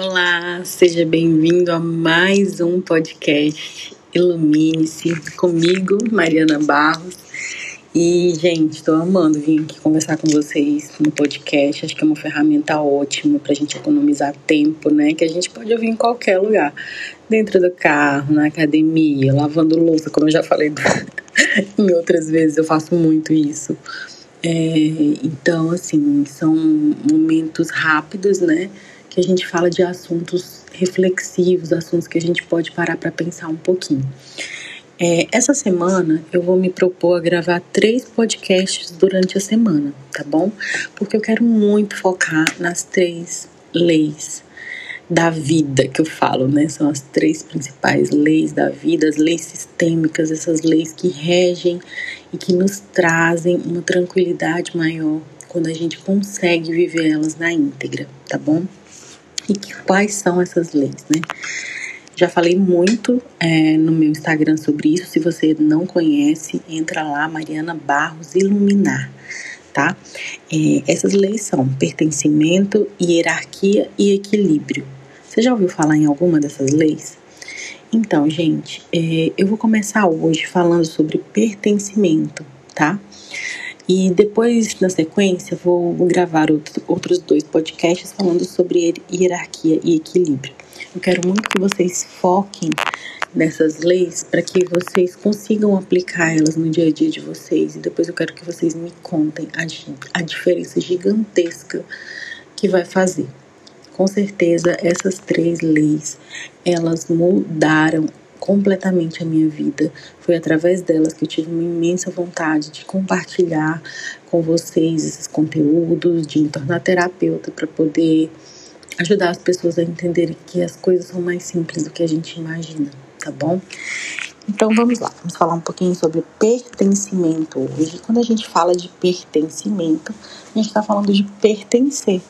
Olá, seja bem-vindo a mais um podcast Ilumine-se comigo, Mariana Barros. E, gente, estou amando vir aqui conversar com vocês no podcast. Acho que é uma ferramenta ótima para a gente economizar tempo, né? Que a gente pode ouvir em qualquer lugar. Dentro do carro, na academia, lavando louça, como eu já falei em outras vezes, eu faço muito isso. É, então, assim, são momentos rápidos, né? Que a gente fala de assuntos reflexivos, assuntos que a gente pode parar para pensar um pouquinho. É, essa semana eu vou me propor a gravar três podcasts durante a semana, tá bom? Porque eu quero muito focar nas três leis da vida que eu falo, né? São as três principais leis da vida, as leis sistêmicas, essas leis que regem e que nos trazem uma tranquilidade maior quando a gente consegue viver elas na íntegra, tá bom? E quais são essas leis, né? Já falei muito é, no meu Instagram sobre isso. Se você não conhece, entra lá, Mariana Barros Iluminar, tá? É, essas leis são pertencimento, hierarquia e equilíbrio. Você já ouviu falar em alguma dessas leis? Então, gente, é, eu vou começar hoje falando sobre pertencimento, tá? E depois, na sequência, vou gravar outros dois podcasts falando sobre hierarquia e equilíbrio. Eu quero muito que vocês foquem nessas leis para que vocês consigam aplicar elas no dia a dia de vocês. E depois eu quero que vocês me contem a, a diferença gigantesca que vai fazer. Com certeza, essas três leis, elas mudaram completamente a minha vida. Foi através delas que eu tive uma imensa vontade de compartilhar com vocês esses conteúdos, de me tornar terapeuta para poder ajudar as pessoas a entenderem que as coisas são mais simples do que a gente imagina, tá bom? Então vamos lá, vamos falar um pouquinho sobre pertencimento hoje. Quando a gente fala de pertencimento, a gente está falando de pertencer,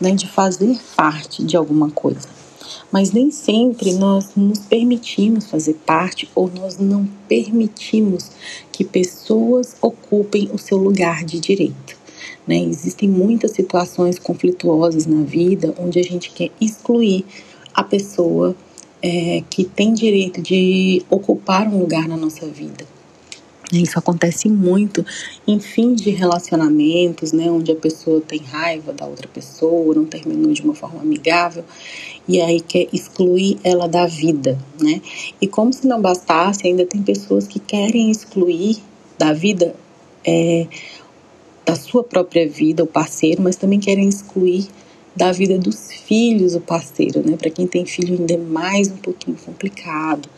né, de fazer parte de alguma coisa mas nem sempre nós nos permitimos fazer parte ou nós não permitimos que pessoas ocupem o seu lugar de direito. Né? Existem muitas situações conflituosas na vida onde a gente quer excluir a pessoa é, que tem direito de ocupar um lugar na nossa vida. Isso acontece muito em fins de relacionamentos, né, onde a pessoa tem raiva da outra pessoa, não terminou de uma forma amigável e aí quer excluir ela da vida, né? E como se não bastasse, ainda tem pessoas que querem excluir da vida é, da sua própria vida o parceiro, mas também querem excluir da vida dos filhos o parceiro, né? Para quem tem filho ainda é mais um pouquinho complicado.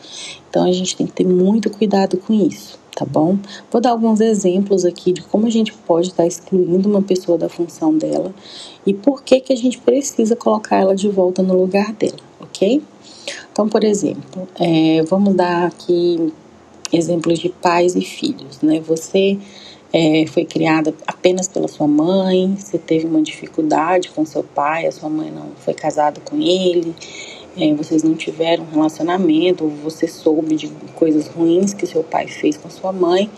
Então a gente tem que ter muito cuidado com isso tá bom? Vou dar alguns exemplos aqui de como a gente pode estar excluindo uma pessoa da função dela e por que que a gente precisa colocar ela de volta no lugar dela, ok? Então, por exemplo, é, vamos dar aqui exemplos de pais e filhos, né? Você é, foi criada apenas pela sua mãe, você teve uma dificuldade com seu pai, a sua mãe não foi casada com ele, é, vocês não tiveram relacionamento, ou você soube de coisas ruins que seu pai fez com sua mãe,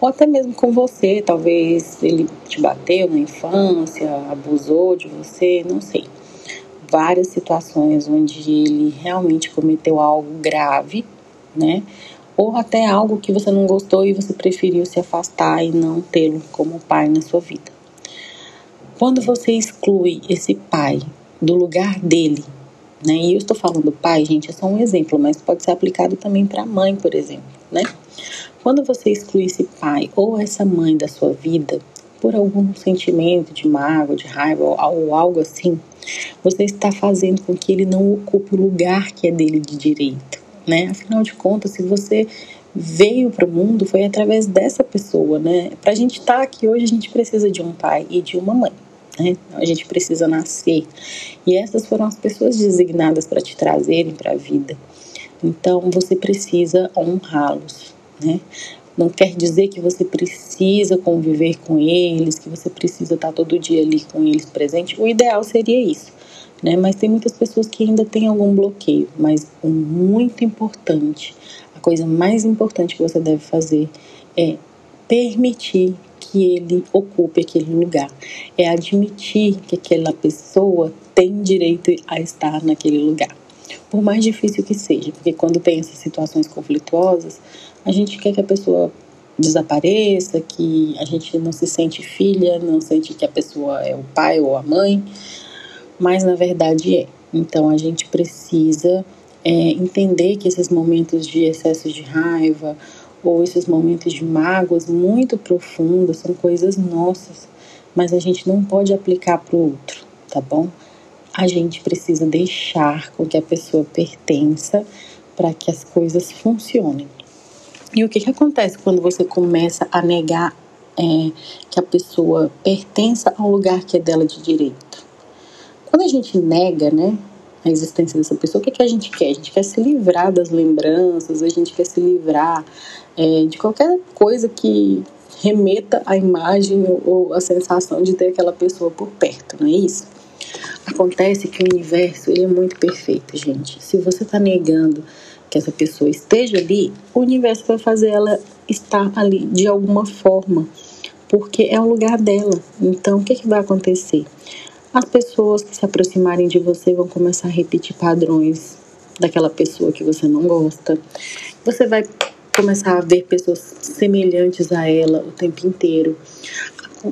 ou até mesmo com você, talvez ele te bateu na infância, abusou de você, não sei. Várias situações onde ele realmente cometeu algo grave, né? Ou até algo que você não gostou e você preferiu se afastar e não tê-lo como pai na sua vida. Quando você exclui esse pai do lugar dele né? E eu estou falando pai, gente, é só um exemplo, mas pode ser aplicado também para a mãe, por exemplo, né? Quando você exclui esse pai ou essa mãe da sua vida por algum sentimento de mágoa, de raiva ou algo assim, você está fazendo com que ele não ocupe o lugar que é dele de direito, né? Afinal de contas, se você veio para o mundo foi através dessa pessoa, né? Para a gente estar tá aqui hoje, a gente precisa de um pai e de uma mãe. Né? A gente precisa nascer. E essas foram as pessoas designadas para te trazerem para a vida. Então você precisa honrá-los. Né? Não quer dizer que você precisa conviver com eles, que você precisa estar todo dia ali com eles presente. O ideal seria isso. Né? Mas tem muitas pessoas que ainda têm algum bloqueio. Mas o muito importante, a coisa mais importante que você deve fazer é permitir que ele ocupe aquele lugar. É admitir que aquela pessoa tem direito a estar naquele lugar. Por mais difícil que seja, porque quando tem essas situações conflituosas, a gente quer que a pessoa desapareça, que a gente não se sente filha, não sente que a pessoa é o pai ou a mãe, mas na verdade é. Então a gente precisa é, entender que esses momentos de excesso de raiva ou esses momentos de mágoas muito profundas são coisas nossas, mas a gente não pode aplicar para o outro, tá bom? A gente precisa deixar com que a pessoa pertença para que as coisas funcionem. E o que, que acontece quando você começa a negar é, que a pessoa pertença ao lugar que é dela de direito? Quando a gente nega, né, a existência dessa pessoa, o que, que a gente quer? A gente quer se livrar das lembranças, a gente quer se livrar é, de qualquer coisa que remeta à imagem ou a sensação de ter aquela pessoa por perto, não é isso? Acontece que o universo ele é muito perfeito, gente. Se você está negando que essa pessoa esteja ali, o universo vai fazer ela estar ali de alguma forma, porque é o lugar dela. Então, o que, que vai acontecer? As pessoas que se aproximarem de você vão começar a repetir padrões daquela pessoa que você não gosta. Você vai começar a ver pessoas semelhantes a ela o tempo inteiro.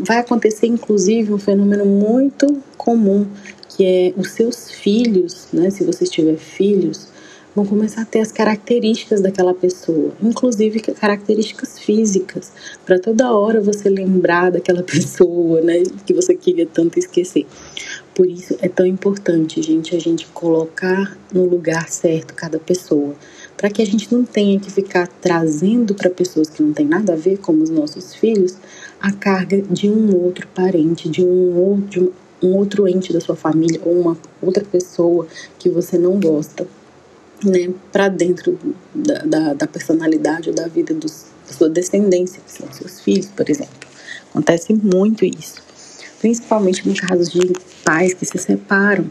Vai acontecer, inclusive, um fenômeno muito comum, que é os seus filhos, né? Se você tiver filhos, vão começar a ter as características daquela pessoa, inclusive características físicas, para toda hora você lembrar daquela pessoa, né, que você queria tanto esquecer. Por isso é tão importante, gente, a gente colocar no lugar certo cada pessoa, para que a gente não tenha que ficar trazendo para pessoas que não têm nada a ver, como os nossos filhos, a carga de um outro parente, de um outro, um outro ente da sua família ou uma outra pessoa que você não gosta né, para dentro da, da, da, personalidade ou da vida dos, da sua descendência, que são seus filhos, por exemplo. Acontece muito isso, principalmente em casos de pais que se separam.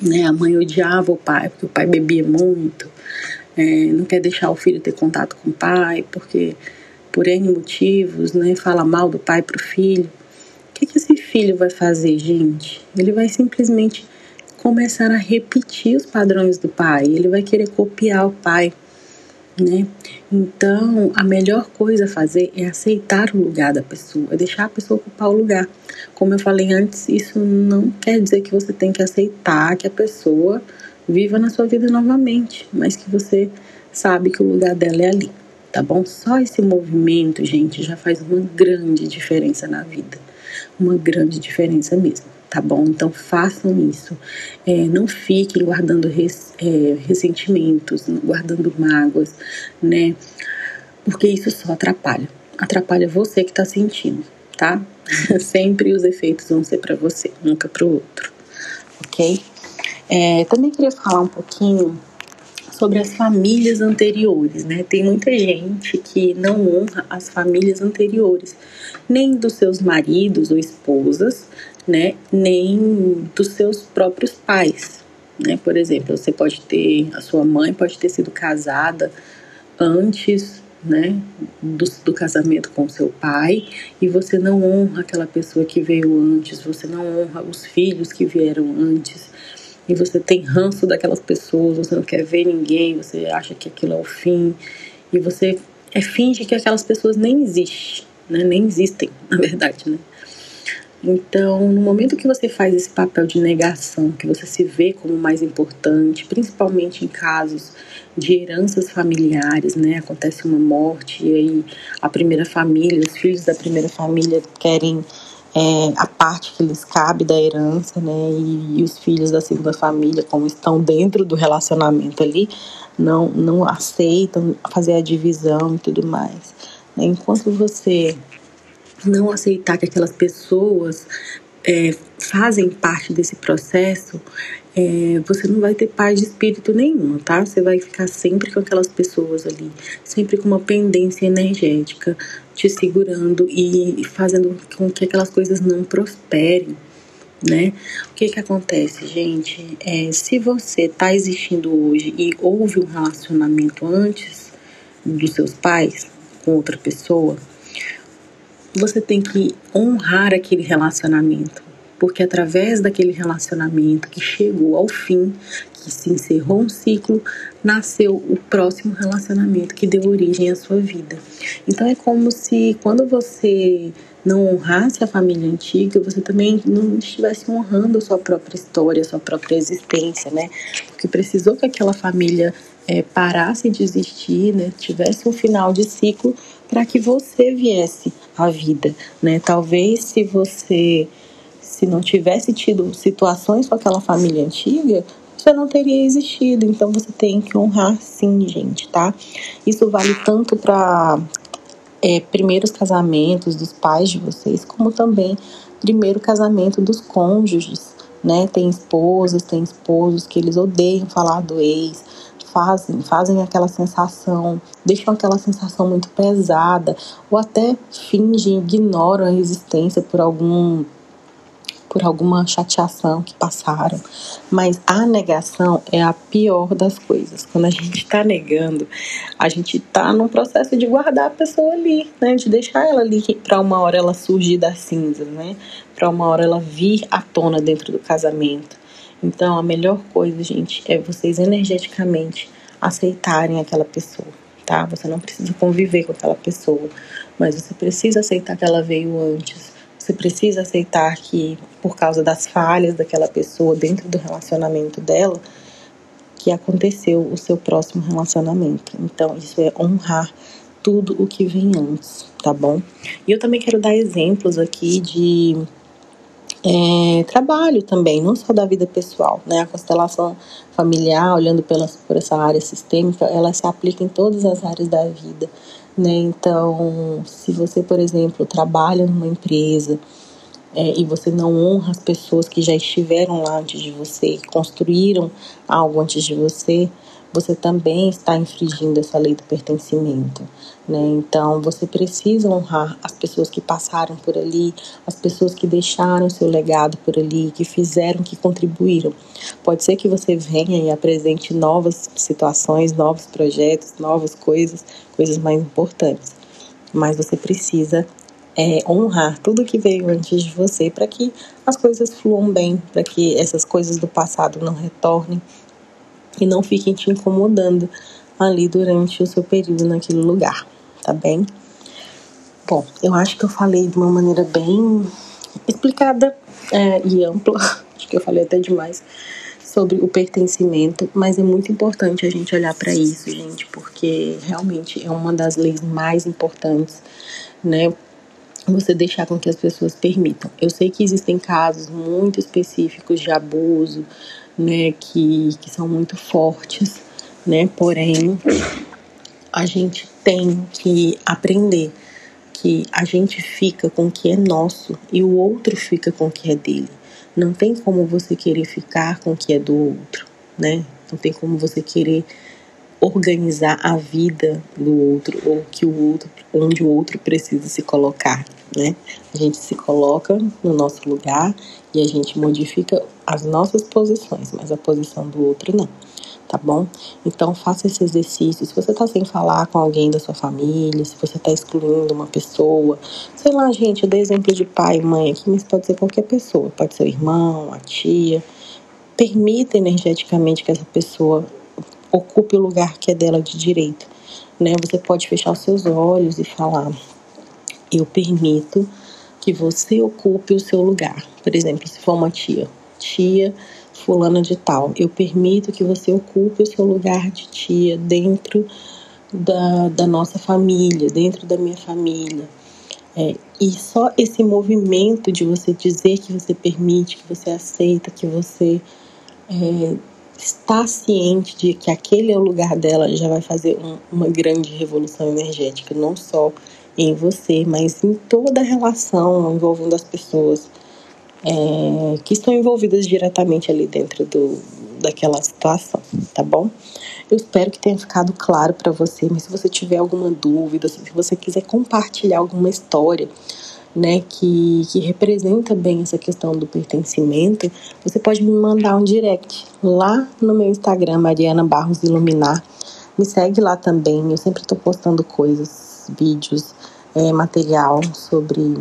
Né? A mãe odiava o pai porque o pai bebia muito, é, não quer deixar o filho ter contato com o pai, porque por N motivos, né, fala mal do pai para o filho. O que, que esse filho vai fazer, gente? Ele vai simplesmente começar a repetir os padrões do pai, ele vai querer copiar o pai, né? Então, a melhor coisa a fazer é aceitar o lugar da pessoa, é deixar a pessoa ocupar o lugar. Como eu falei antes, isso não quer dizer que você tem que aceitar que a pessoa viva na sua vida novamente, mas que você sabe que o lugar dela é ali, tá bom? Só esse movimento, gente, já faz uma grande diferença na vida. Uma grande diferença mesmo tá bom? Então façam isso. É, não fiquem guardando res, é, ressentimentos, guardando mágoas, né? Porque isso só atrapalha. Atrapalha você que está sentindo, tá? Sempre os efeitos vão ser para você, nunca para o outro, ok? É, também queria falar um pouquinho sobre as famílias anteriores, né? Tem muita gente que não honra as famílias anteriores, nem dos seus maridos ou esposas, né? Nem dos seus próprios pais, né? Por exemplo, você pode ter a sua mãe pode ter sido casada antes, né, do, do casamento com seu pai e você não honra aquela pessoa que veio antes, você não honra os filhos que vieram antes e você tem ranço daquelas pessoas, você não quer ver ninguém, você acha que aquilo é o fim e você é, finge que aquelas pessoas nem existem, né? Nem existem, na verdade, né? Então, no momento que você faz esse papel de negação, que você se vê como mais importante, principalmente em casos de heranças familiares, né? Acontece uma morte e aí a primeira família, os filhos da primeira família querem é, a parte que lhes cabe da herança, né? E, e, os filhos da segunda família, como estão dentro do relacionamento ali, não, não aceitam fazer a divisão e tudo mais. Enquanto você não aceitar que aquelas pessoas é, fazem parte desse processo, é, você não vai ter paz de espírito nenhuma, tá? Você vai ficar sempre com aquelas pessoas ali, sempre com uma pendência energética te segurando e fazendo com que aquelas coisas não prosperem, né? O que que acontece, gente? É, se você tá existindo hoje e houve um relacionamento antes dos seus pais com outra pessoa, você tem que honrar aquele relacionamento, porque através daquele relacionamento que chegou ao fim, que se encerrou um ciclo, nasceu o próximo relacionamento que deu origem à sua vida. Então é como se quando você não honrasse a família antiga, você também não estivesse honrando a sua própria história, a sua própria existência, né? Porque precisou que aquela família é, parasse de existir, né? Tivesse um final de ciclo para que você viesse à vida, né? Talvez se você se não tivesse tido situações com aquela família antiga, você não teria existido. Então você tem que honrar sim, gente, tá? Isso vale tanto para é, primeiros casamentos dos pais de vocês, como também primeiro casamento dos cônjuges, né? Tem esposas, tem esposos que eles odeiam falar do ex, fazem, fazem aquela sensação, deixam aquela sensação muito pesada, ou até fingem, ignoram a existência por algum por alguma chateação que passaram. Mas a negação é a pior das coisas. Quando a gente está negando, a gente está num processo de guardar a pessoa ali, né? De deixar ela ali para uma hora ela surgir das cinzas, né? Para uma hora ela vir à tona dentro do casamento. Então, a melhor coisa, gente, é vocês energeticamente aceitarem aquela pessoa, tá? Você não precisa conviver com aquela pessoa, mas você precisa aceitar que ela veio antes você precisa aceitar que, por causa das falhas daquela pessoa dentro do relacionamento dela, que aconteceu o seu próximo relacionamento. Então, isso é honrar tudo o que vem antes, tá bom? E eu também quero dar exemplos aqui de é, trabalho também, não só da vida pessoal, né? A constelação familiar, olhando pela, por essa área sistêmica, ela se aplica em todas as áreas da vida. Né? Então, se você, por exemplo, trabalha numa empresa é, e você não honra as pessoas que já estiveram lá antes de você, construíram algo antes de você, você também está infringindo essa lei do pertencimento. Né? Então, você precisa honrar as pessoas que passaram por ali, as pessoas que deixaram seu legado por ali, que fizeram, que contribuíram. Pode ser que você venha e apresente novas situações, novos projetos, novas coisas, coisas mais importantes. Mas você precisa é, honrar tudo que veio antes de você para que as coisas fluam bem, para que essas coisas do passado não retornem e não fiquem te incomodando ali durante o seu período naquele lugar, tá bem? Bom, eu acho que eu falei de uma maneira bem explicada é, e ampla, acho que eu falei até demais sobre o pertencimento, mas é muito importante a gente olhar para isso, gente, porque realmente é uma das leis mais importantes, né? Você deixar com que as pessoas permitam. Eu sei que existem casos muito específicos de abuso, né, que, que são muito fortes, né? Porém, a gente tem que aprender que a gente fica com o que é nosso e o outro fica com o que é dele. Não tem como você querer ficar com o que é do outro, né? Não tem como você querer organizar a vida do outro ou que o outro, onde o outro precisa se colocar, né? A gente se coloca no nosso lugar e a gente modifica as nossas posições, mas a posição do outro não tá bom? Então faça esse exercício. Se você tá sem falar com alguém da sua família, se você tá excluindo uma pessoa, sei lá, gente, eu dei exemplo de pai e mãe aqui, mas pode ser qualquer pessoa, pode ser o irmão, a tia. Permita energeticamente que essa pessoa ocupe o lugar que é dela de direito, né? Você pode fechar os seus olhos e falar: "Eu permito que você ocupe o seu lugar". Por exemplo, se for uma tia, tia fulana de tal. Eu permito que você ocupe o seu lugar de tia dentro da, da nossa família, dentro da minha família. É, e só esse movimento de você dizer que você permite, que você aceita, que você é, está ciente de que aquele é o lugar dela já vai fazer um, uma grande revolução energética, não só em você, mas em toda a relação envolvendo as pessoas é, que estão envolvidas diretamente ali dentro do, daquela situação, tá bom? Eu espero que tenha ficado claro para você, mas se você tiver alguma dúvida, se você quiser compartilhar alguma história, né, que, que representa bem essa questão do pertencimento, você pode me mandar um direct lá no meu Instagram, Mariana Barros Iluminar. Me segue lá também, eu sempre estou postando coisas, vídeos, é, material sobre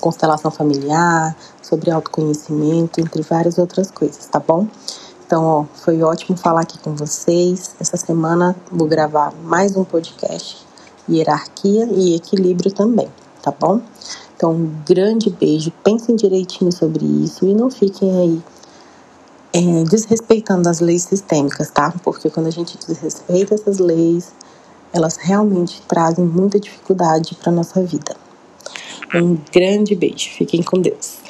constelação familiar, sobre autoconhecimento, entre várias outras coisas, tá bom? Então, ó, foi ótimo falar aqui com vocês. Essa semana vou gravar mais um podcast, hierarquia e equilíbrio também, tá bom? Então, um grande beijo, pensem direitinho sobre isso e não fiquem aí é, desrespeitando as leis sistêmicas, tá? Porque quando a gente desrespeita essas leis, elas realmente trazem muita dificuldade para nossa vida. Um grande beijo, fiquem com Deus.